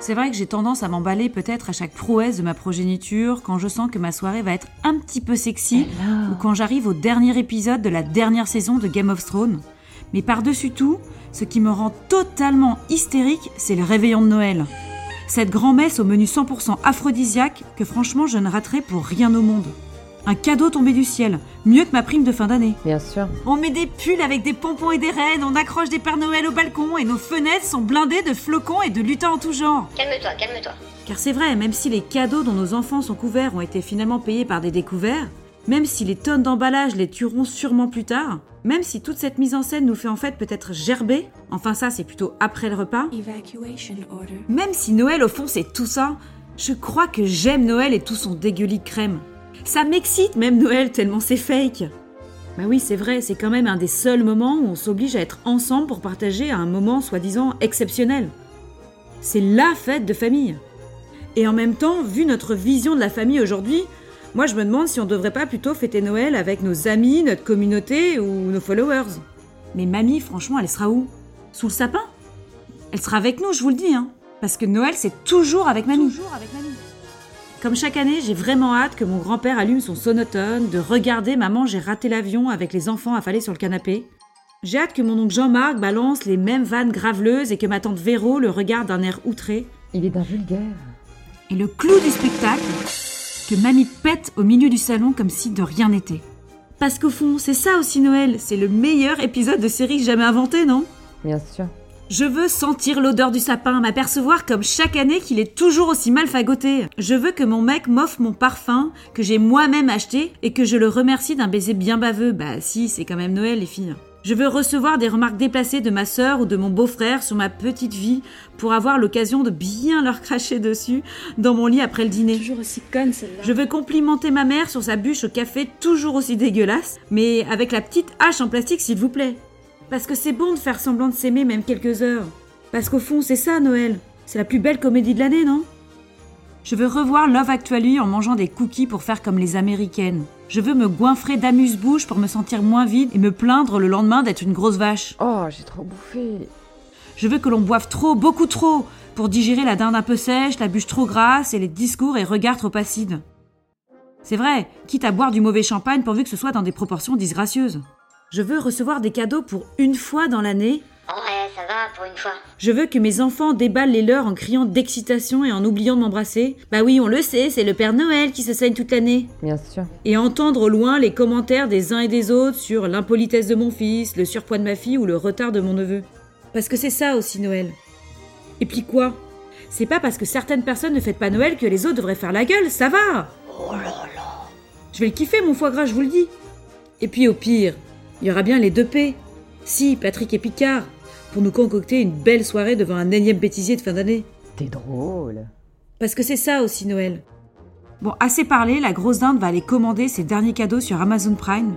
C'est vrai que j'ai tendance à m'emballer peut-être à chaque prouesse de ma progéniture quand je sens que ma soirée va être un petit peu sexy ou quand j'arrive au dernier épisode de la dernière saison de Game of Thrones. Mais par-dessus tout, ce qui me rend totalement hystérique, c'est le réveillon de Noël. Cette grand-messe au menu 100% aphrodisiaque que franchement je ne raterai pour rien au monde. Un cadeau tombé du ciel, mieux que ma prime de fin d'année. Bien sûr. On met des pulls avec des pompons et des rennes, on accroche des Pères Noël au balcon et nos fenêtres sont blindées de flocons et de lutins en tout genre. Calme-toi, calme-toi. Car c'est vrai, même si les cadeaux dont nos enfants sont couverts ont été finalement payés par des découverts, même si les tonnes d'emballage les tueront sûrement plus tard, même si toute cette mise en scène nous fait en fait peut-être gerber, enfin ça c'est plutôt après le repas, Evacuation order. même si Noël au fond c'est tout ça, je crois que j'aime Noël et tout son dégueulis de crème. Ça m'excite même Noël tellement c'est fake. Bah oui, c'est vrai, c'est quand même un des seuls moments où on s'oblige à être ensemble pour partager un moment soi-disant exceptionnel. C'est LA fête de famille. Et en même temps, vu notre vision de la famille aujourd'hui, moi je me demande si on devrait pas plutôt fêter Noël avec nos amis, notre communauté ou nos followers. Mais mamie, franchement, elle sera où? Sous le sapin? Elle sera avec nous, je vous le dis, hein. Parce que Noël, c'est toujours avec mamie. Comme chaque année, j'ai vraiment hâte que mon grand-père allume son sonotone, de regarder Maman, j'ai raté l'avion avec les enfants affalés sur le canapé. J'ai hâte que mon oncle Jean-Marc balance les mêmes vannes graveleuses et que ma tante Véro le regarde d'un air outré. Il est d'un vulgaire. Et le clou du spectacle, que mamie pète au milieu du salon comme si de rien n'était. Parce qu'au fond, c'est ça aussi Noël, c'est le meilleur épisode de série jamais inventé, non? Bien sûr. Je veux sentir l'odeur du sapin, m'apercevoir comme chaque année qu'il est toujours aussi mal fagoté. Je veux que mon mec m'offre mon parfum, que j'ai moi-même acheté, et que je le remercie d'un baiser bien baveux. Bah si, c'est quand même Noël les filles. Je veux recevoir des remarques déplacées de ma sœur ou de mon beau-frère sur ma petite vie pour avoir l'occasion de bien leur cracher dessus dans mon lit après le dîner. Toujours aussi conne celle-là. Je veux complimenter ma mère sur sa bûche au café toujours aussi dégueulasse, mais avec la petite hache en plastique s'il vous plaît. Parce que c'est bon de faire semblant de s'aimer même quelques heures. Parce qu'au fond, c'est ça Noël. C'est la plus belle comédie de l'année, non? Je veux revoir Love Actually en mangeant des cookies pour faire comme les américaines. Je veux me goinfrer d'amuse-bouche pour me sentir moins vide et me plaindre le lendemain d'être une grosse vache. Oh, j'ai trop bouffé. Je veux que l'on boive trop, beaucoup trop, pour digérer la dinde un peu sèche, la bûche trop grasse et les discours et regards trop acides. C'est vrai, quitte à boire du mauvais champagne pourvu que ce soit dans des proportions disgracieuses. Je veux recevoir des cadeaux pour une fois dans l'année. Ouais, ça va pour une fois. Je veux que mes enfants déballent les leurs en criant d'excitation et en oubliant de m'embrasser. Bah oui, on le sait, c'est le Père Noël qui se saigne toute l'année. Bien sûr. Et entendre au loin les commentaires des uns et des autres sur l'impolitesse de mon fils, le surpoids de ma fille ou le retard de mon neveu. Parce que c'est ça aussi Noël. Et puis quoi? C'est pas parce que certaines personnes ne fêtent pas Noël que les autres devraient faire la gueule, ça va Je vais le kiffer mon foie gras, je vous le dis. Et puis au pire, il y aura bien les deux P. Si, Patrick et Picard, pour nous concocter une belle soirée devant un énième bêtisier de fin d'année. T'es drôle. Parce que c'est ça aussi Noël. Bon, assez parlé, la grosse dinde va aller commander ses derniers cadeaux sur Amazon Prime.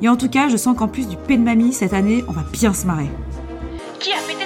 Et en tout cas, je sens qu'en plus du pain de mamie, cette année, on va bien se marrer. Qui a fait